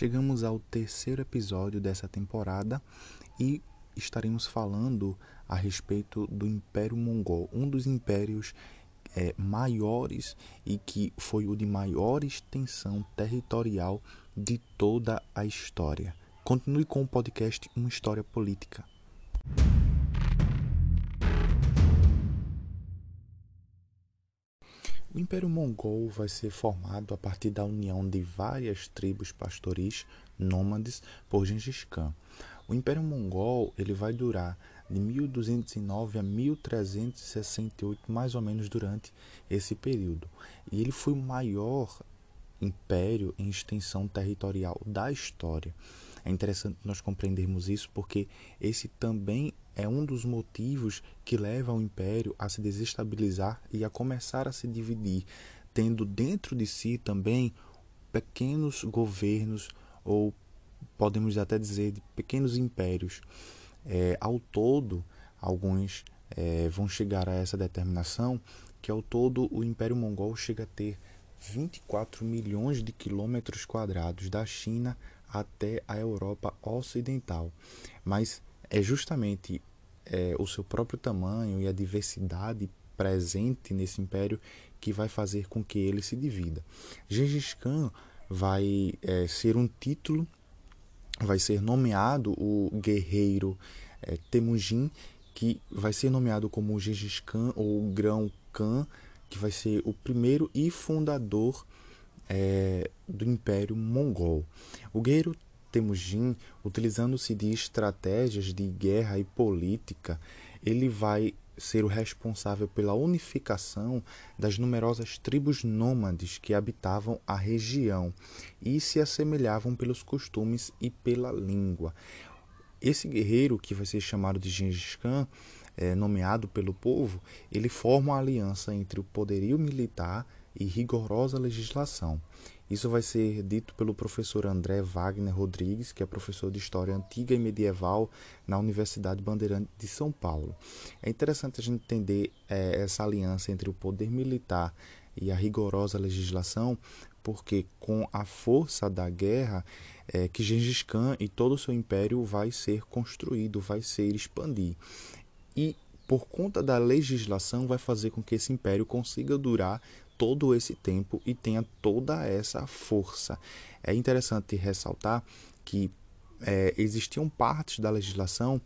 Chegamos ao terceiro episódio dessa temporada e estaremos falando a respeito do Império Mongol, um dos impérios é, maiores e que foi o de maior extensão territorial de toda a história. Continue com o podcast Uma História Política. O Império Mongol vai ser formado a partir da união de várias tribos pastoris nômades por Gengis Khan. O Império Mongol ele vai durar de 1209 a 1368, mais ou menos durante esse período. E ele foi o maior império em extensão territorial da história. É interessante nós compreendermos isso porque esse também é um dos motivos que leva o império a se desestabilizar e a começar a se dividir, tendo dentro de si também pequenos governos ou podemos até dizer de pequenos impérios. É, ao todo, alguns é, vão chegar a essa determinação que ao todo o Império Mongol chega a ter 24 milhões de quilômetros quadrados da China até a Europa Ocidental. Mas é justamente é, o seu próprio tamanho e a diversidade presente nesse império que vai fazer com que ele se divida. Gengis Khan vai é, ser um título, vai ser nomeado o guerreiro é, Temujin, que vai ser nomeado como Gengis Khan ou Grão Khan, que vai ser o primeiro e fundador é, do Império Mongol. O guerreiro Temujin, utilizando-se de estratégias de guerra e política, ele vai ser o responsável pela unificação das numerosas tribos nômades que habitavam a região e se assemelhavam pelos costumes e pela língua. Esse guerreiro, que vai ser chamado de Gengis Khan, é, nomeado pelo povo, ele forma uma aliança entre o poderio militar e rigorosa legislação. Isso vai ser dito pelo professor André Wagner Rodrigues, que é professor de História Antiga e Medieval na Universidade Bandeirante de São Paulo. É interessante a gente entender é, essa aliança entre o poder militar e a rigorosa legislação, porque com a força da guerra é, que Gengis Khan e todo o seu império vai ser construído, vai ser expandir. E por conta da legislação vai fazer com que esse império consiga durar todo esse tempo e tenha toda essa força. É interessante ressaltar que é, existiam partes da legislação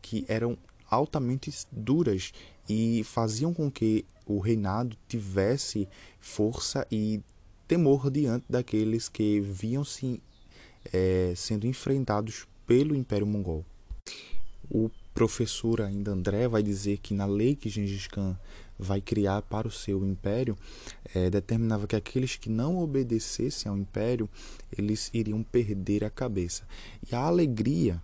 que eram altamente duras e faziam com que o reinado tivesse força e temor diante daqueles que viam-se é, sendo enfrentados pelo Império Mongol. O professor ainda André vai dizer que na lei que Gengis Khan vai criar para o seu império, é, determinava que aqueles que não obedecessem ao império, eles iriam perder a cabeça. E a alegria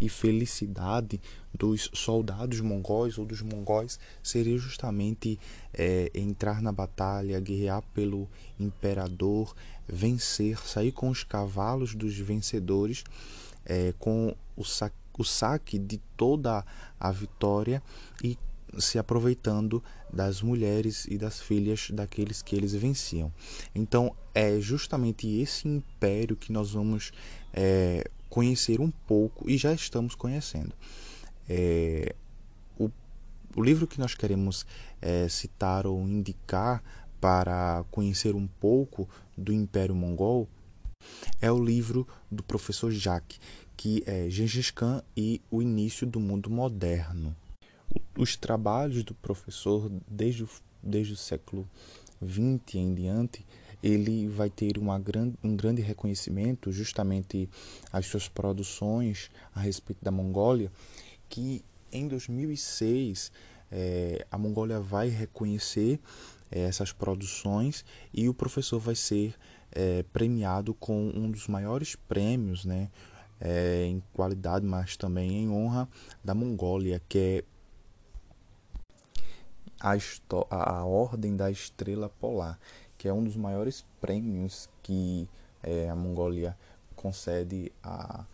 e felicidade dos soldados mongóis ou dos mongóis seria justamente é, entrar na batalha, guerrear pelo imperador, vencer, sair com os cavalos dos vencedores, é, com o, sa o saque de toda a vitória e se aproveitando das mulheres e das filhas daqueles que eles venciam. Então é justamente esse império que nós vamos é, conhecer um pouco e já estamos conhecendo. É, o, o, livro que nós queremos é, citar ou indicar para conhecer um pouco do Império Mongol é o livro do professor Jacques, que é Gengis Khan e o Início do Mundo Moderno. Os trabalhos do professor desde o, desde o século XX em diante, ele vai ter uma um grande reconhecimento, justamente as suas produções a respeito da Mongólia, que em 2006 é, a Mongólia vai reconhecer é, essas produções e o professor vai ser é, premiado com um dos maiores prêmios, né, é, em qualidade, mas também em honra da Mongólia, que é a, a Ordem da Estrela Polar, que é um dos maiores prêmios que é, a Mongólia concede a,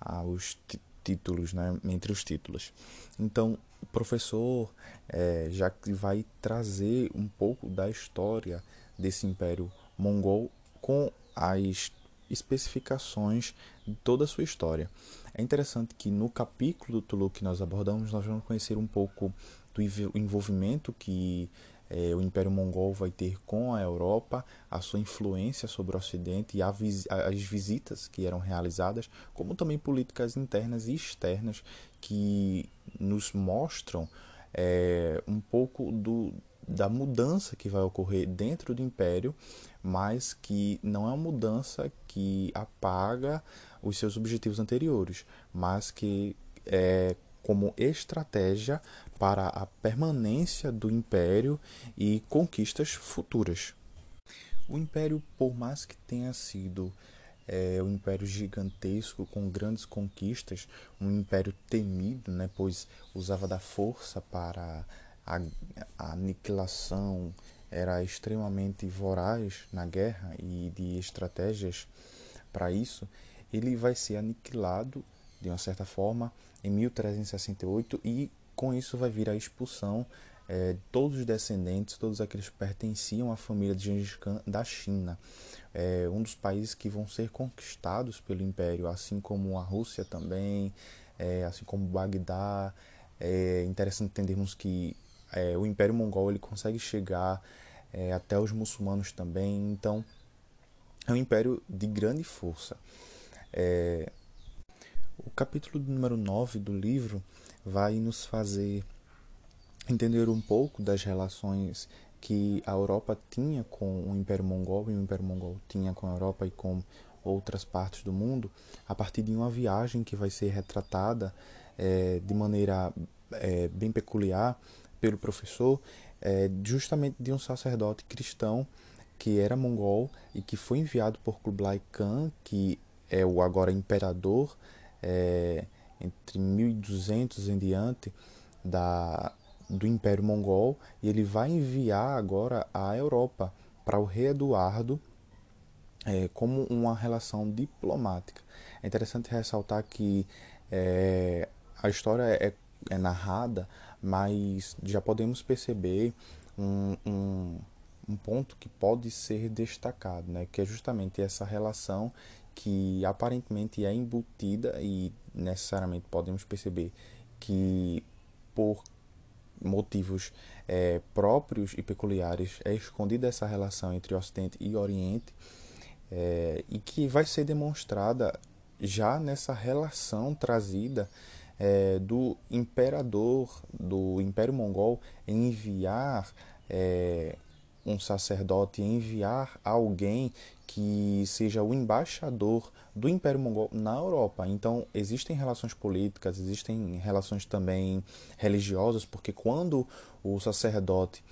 aos títulos, né, entre os títulos. Então, o professor é, já vai trazer um pouco da história desse Império Mongol com as especificações de toda a sua história. É interessante que no capítulo do Tulu que nós abordamos, nós vamos conhecer um pouco do envolvimento que é, o Império Mongol vai ter com a Europa, a sua influência sobre o Ocidente e a, as visitas que eram realizadas, como também políticas internas e externas que nos mostram é, um pouco do, da mudança que vai ocorrer dentro do Império, mas que não é uma mudança que apaga os seus objetivos anteriores, mas que é como estratégia para a permanência do império e conquistas futuras. O império, por mais que tenha sido é, um império gigantesco com grandes conquistas, um império temido, né, pois usava da força para a, a aniquilação, era extremamente voraz na guerra e de estratégias para isso, ele vai ser aniquilado de uma certa forma em 1368 e com isso vai vir a expulsão é, de todos os descendentes, todos aqueles que pertenciam à família de Gengis Khan da China. É um dos países que vão ser conquistados pelo Império, assim como a Rússia também, é, assim como Bagdá. É interessante entendermos que é, o Império Mongol ele consegue chegar é, até os muçulmanos também, então é um império de grande força. É, o capítulo número 9 do livro vai nos fazer entender um pouco das relações que a Europa tinha com o Império Mongol e o Império Mongol tinha com a Europa e com outras partes do mundo a partir de uma viagem que vai ser retratada é, de maneira é, bem peculiar pelo professor, é, justamente de um sacerdote cristão que era mongol e que foi enviado por Kublai Khan, que é o agora imperador é, entre 1200 em diante da, do Império Mongol e ele vai enviar agora a Europa para o rei Eduardo é, como uma relação diplomática. É interessante ressaltar que é, a história é, é, narrada, mas já podemos perceber um, um, um ponto que pode ser destacado, né, que é justamente essa relação que aparentemente é embutida e necessariamente podemos perceber que por motivos é, próprios e peculiares é escondida essa relação entre Ocidente e Oriente é, e que vai ser demonstrada já nessa relação trazida é, do imperador do Império Mongol enviar é, um sacerdote, enviar alguém que seja o embaixador do Império Mongol na Europa. Então, existem relações políticas, existem relações também religiosas, porque quando o sacerdote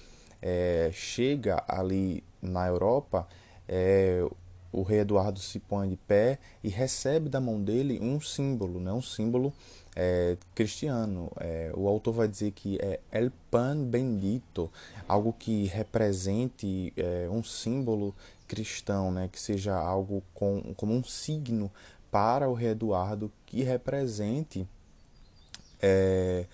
é, chega ali na Europa, é, o rei Eduardo se põe de pé e recebe da mão dele um símbolo, né? um símbolo é, cristiano. É, o autor vai dizer que é El Pan Bendito, algo que represente é, um símbolo cristão, né? que seja algo com, como um signo para o rei Eduardo que represente, é,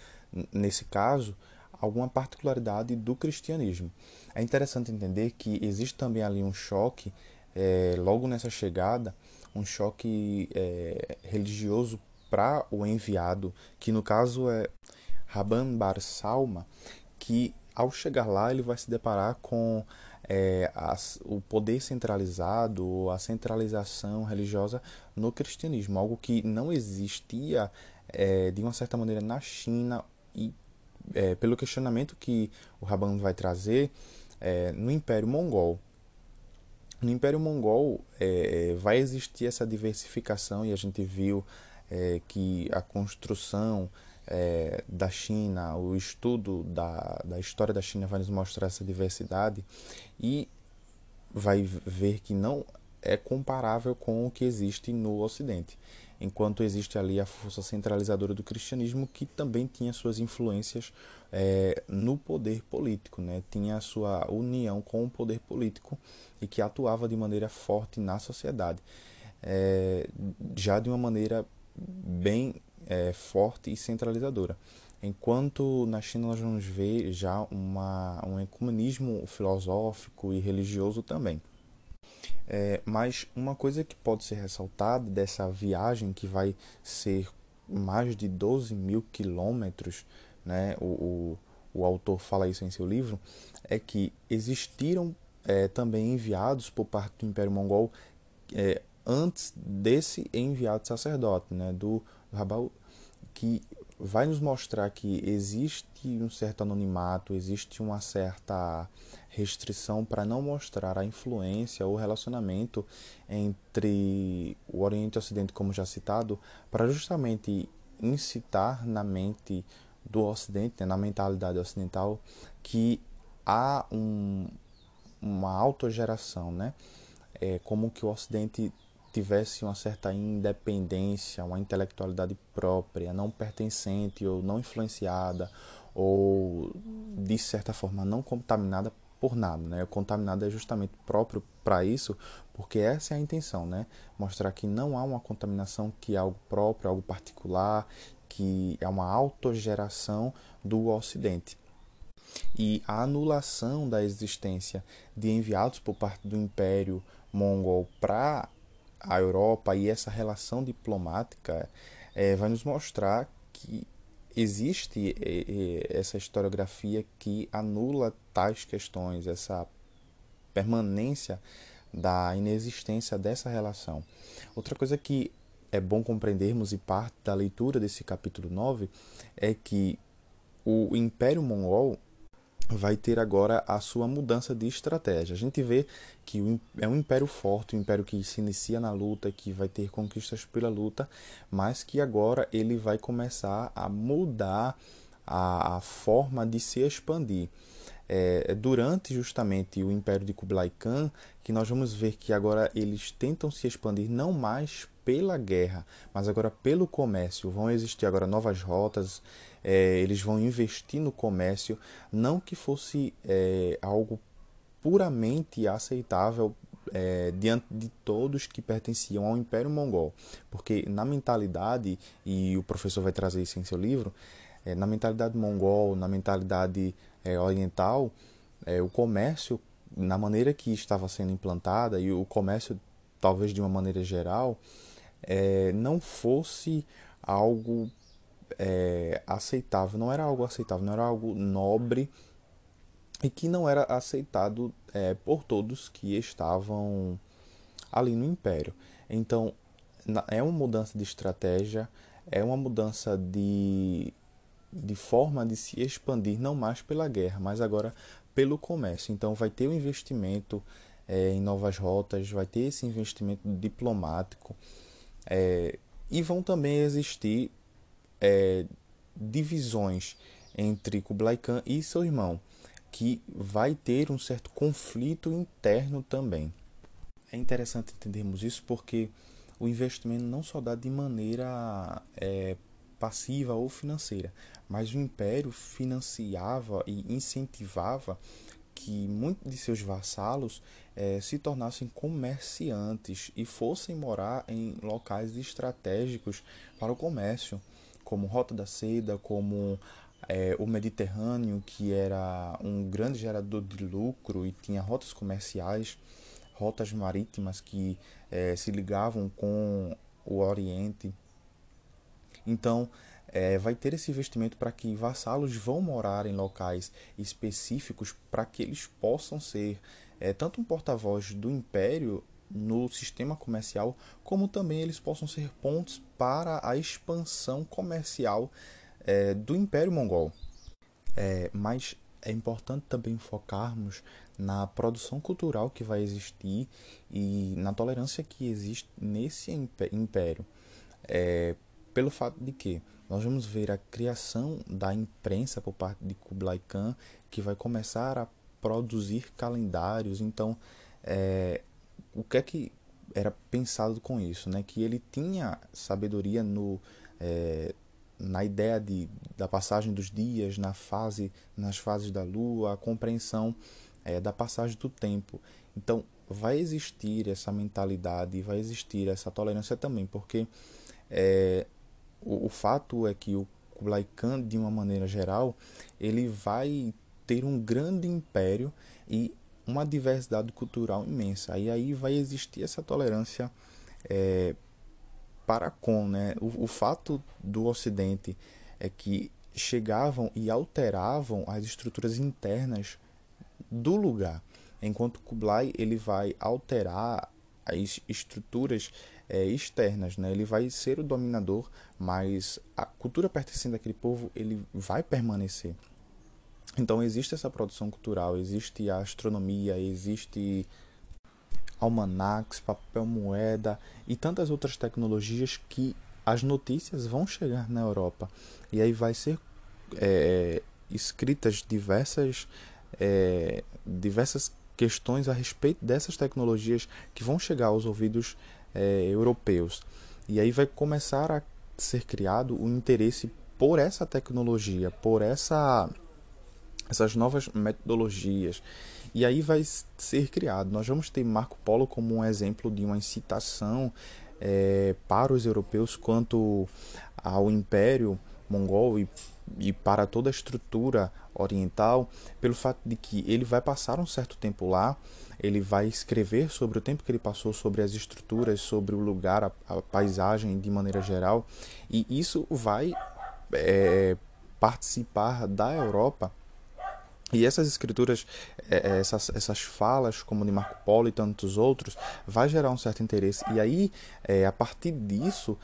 nesse caso, alguma particularidade do cristianismo. É interessante entender que existe também ali um choque, é, logo nessa chegada, um choque é, religioso para o enviado, que no caso é Raban Bar Salma, que ao chegar lá ele vai se deparar com é, as, o poder centralizado, a centralização religiosa no cristianismo, algo que não existia é, de uma certa maneira na China e é, pelo questionamento que o Raban vai trazer é, no Império Mongol. No Império Mongol é, vai existir essa diversificação e a gente viu é, que a construção é, da China, o estudo da, da história da China vai nos mostrar essa diversidade e vai ver que não é comparável com o que existe no Ocidente. Enquanto existe ali a força centralizadora do cristianismo, que também tinha suas influências é, no poder político, né? tinha a sua união com o poder político e que atuava de maneira forte na sociedade, é, já de uma maneira bem é, forte e centralizadora. Enquanto na China nós vamos ver já uma, um ecumenismo filosófico e religioso também. É, mas uma coisa que pode ser ressaltada dessa viagem, que vai ser mais de 12 mil quilômetros, né, o, o, o, autor fala isso em seu livro, é que existiram é, também enviados por parte do Império Mongol é, antes desse enviado sacerdote, né, do Rabal, que vai nos mostrar que existe um certo anonimato, existe uma certa restrição para não mostrar a influência ou relacionamento entre o Oriente e o Ocidente, como já citado, para justamente incitar na mente do Ocidente, né, na mentalidade ocidental, que há um, uma autogeração, né? É como que o Ocidente tivesse uma certa independência, uma intelectualidade própria, não pertencente ou não influenciada ou de certa forma não contaminada por nada, né? O contaminado é justamente próprio para isso, porque essa é a intenção, né? Mostrar que não há uma contaminação que é algo próprio, algo particular, que é uma autogeração do Ocidente. E a anulação da existência de enviados por parte do Império Mongol para a Europa e essa relação diplomática é, vai nos mostrar que existe é, é, essa historiografia que anula tais questões, essa permanência da inexistência dessa relação. Outra coisa que é bom compreendermos e parte da leitura desse capítulo 9 é que o Império Mongol vai ter agora a sua mudança de estratégia. A gente vê que é um império forte, um império que se inicia na luta, que vai ter conquistas pela luta, mas que agora ele vai começar a mudar a, a forma de se expandir. É, durante justamente o Império de Kublai Khan que nós vamos ver que agora eles tentam se expandir não mais pela guerra, mas agora pelo comércio. Vão existir agora novas rotas, é, eles vão investir no comércio, não que fosse é, algo puramente aceitável é, diante de todos que pertenciam ao Império Mongol, porque na mentalidade, e o professor vai trazer isso em seu livro, é, na mentalidade mongol, na mentalidade é, oriental, é, o comércio, na maneira que estava sendo implantada, e o comércio talvez de uma maneira geral, é, não fosse algo é, aceitável, não era algo aceitável, não era algo nobre e que não era aceitado é, por todos que estavam ali no Império. Então, é uma mudança de estratégia, é uma mudança de, de forma de se expandir, não mais pela guerra, mas agora pelo comércio. Então, vai ter o um investimento é, em novas rotas, vai ter esse investimento diplomático. É, e vão também existir é, divisões entre Kublai Khan e seu irmão, que vai ter um certo conflito interno também. É interessante entendermos isso porque o investimento não só dá de maneira é, passiva ou financeira, mas o império financiava e incentivava que muitos de seus vassalos é, se tornassem comerciantes e fossem morar em locais estratégicos para o comércio como Rota da Seda, como é, o Mediterrâneo, que era um grande gerador de lucro e tinha rotas comerciais, rotas marítimas que é, se ligavam com o Oriente. Então, é, vai ter esse investimento para que vassalos vão morar em locais específicos para que eles possam ser é, tanto um porta-voz do império no sistema comercial, como também eles possam ser pontos para a expansão comercial é, do Império Mongol. É, mas é importante também focarmos na produção cultural que vai existir e na tolerância que existe nesse império. É, pelo fato de que nós vamos ver a criação da imprensa por parte de Kublai Khan, que vai começar a produzir calendários. Então, é, o que é que era pensado com isso, né? Que ele tinha sabedoria no é, na ideia de, da passagem dos dias, na fase, nas fases da lua, a compreensão é, da passagem do tempo. Então, vai existir essa mentalidade, vai existir essa tolerância também, porque é, o, o fato é que o Kublai Khan, de uma maneira geral, ele vai ter um grande império e uma diversidade cultural imensa. E aí vai existir essa tolerância é, para com. Né? O, o fato do Ocidente é que chegavam e alteravam as estruturas internas do lugar, enquanto Kublai ele vai alterar as estruturas é, externas, né? Ele vai ser o dominador, mas a cultura pertencente àquele povo ele vai permanecer. Então existe essa produção cultural, existe a astronomia, existe almanacs, papel moeda e tantas outras tecnologias que as notícias vão chegar na Europa e aí vai ser é, escritas diversas é, diversas questões a respeito dessas tecnologias que vão chegar aos ouvidos é, europeus. E aí vai começar a ser criado o interesse por essa tecnologia, por essa, essas novas metodologias. E aí vai ser criado. Nós vamos ter Marco Polo como um exemplo de uma incitação é, para os europeus quanto ao Império Mongol e, e para toda a estrutura oriental, pelo fato de que ele vai passar um certo tempo lá, ele vai escrever sobre o tempo que ele passou, sobre as estruturas, sobre o lugar, a, a paisagem de maneira geral, e isso vai é, participar da Europa. E essas escrituras, é, é, essas, essas falas, como de Marco Polo e tantos outros, vai gerar um certo interesse. E aí, é, a partir disso,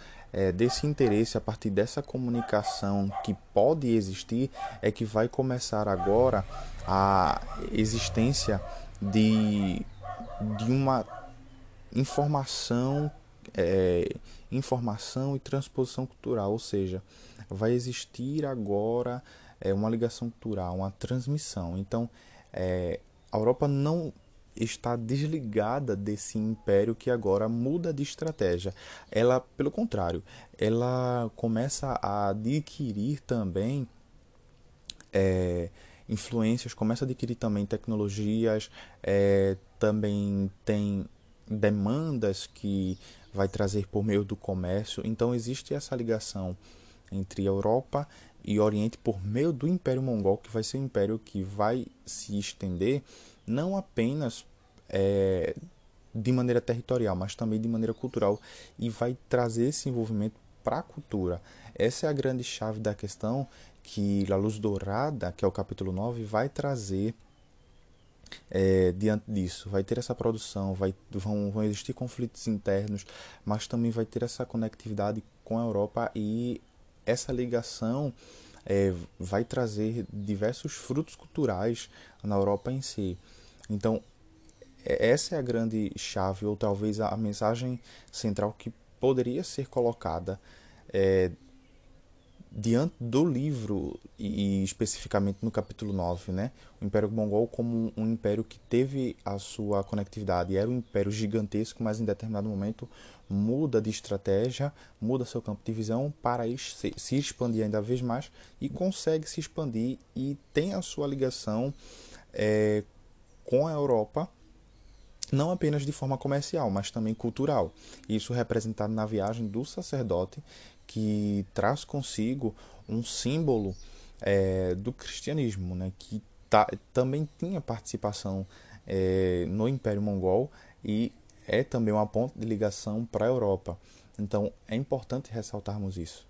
desse interesse, a partir dessa comunicação que pode existir, é que vai começar agora a existência de, de uma informação, é, informação e transposição cultural, ou seja, vai existir agora é, uma ligação cultural, uma transmissão. Então, é, a Europa não está desligada desse império que agora muda de estratégia. Ela, pelo contrário, ela começa a adquirir também é, influências, começa a adquirir também tecnologias, é, também tem demandas que vai trazer por meio do comércio. Então existe essa ligação entre Europa e Oriente por meio do Império Mongol, que vai ser um império que vai se estender não apenas é, de maneira territorial, mas também de maneira cultural e vai trazer esse envolvimento para a cultura. Essa é a grande chave da questão que a Luz Dourada, que é o capítulo 9, vai trazer é, diante disso. Vai ter essa produção, vai, vão, vão existir conflitos internos, mas também vai ter essa conectividade com a Europa e essa ligação é, vai trazer diversos frutos culturais na Europa em si. Então, é, essa é a grande chave, ou talvez a mensagem central que poderia ser colocada é, diante do livro, e, especificamente no capítulo 9, né? o Império Mongol como um império que teve a sua conectividade, era um império gigantesco, mas em determinado momento muda de estratégia, muda seu campo de visão para se expandir ainda vez mais e consegue se expandir e tem a sua ligação é, com a Europa, não apenas de forma comercial, mas também cultural. Isso representado na viagem do sacerdote, que traz consigo um símbolo é, do cristianismo, né, que tá, também tinha participação é, no Império Mongol e é também uma ponte de ligação para a Europa. Então é importante ressaltarmos isso.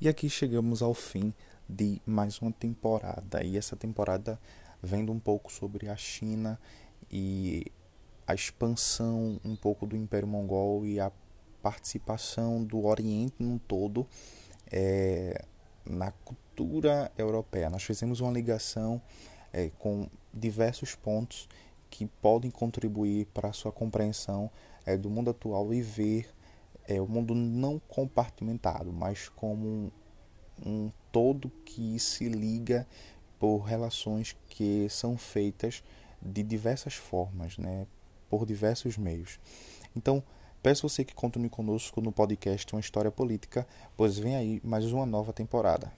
E aqui chegamos ao fim de mais uma temporada. E essa temporada vendo um pouco sobre a China e a expansão um pouco do Império Mongol e a participação do Oriente no todo é, na cultura europeia. Nós fizemos uma ligação é, com diversos pontos que podem contribuir para a sua compreensão é, do mundo atual e ver é, o mundo não compartimentado, mas como um, um todo que se liga por relações que são feitas de diversas formas, né, por diversos meios. Então, peço você que continue conosco no podcast Uma História Política, pois vem aí mais uma nova temporada.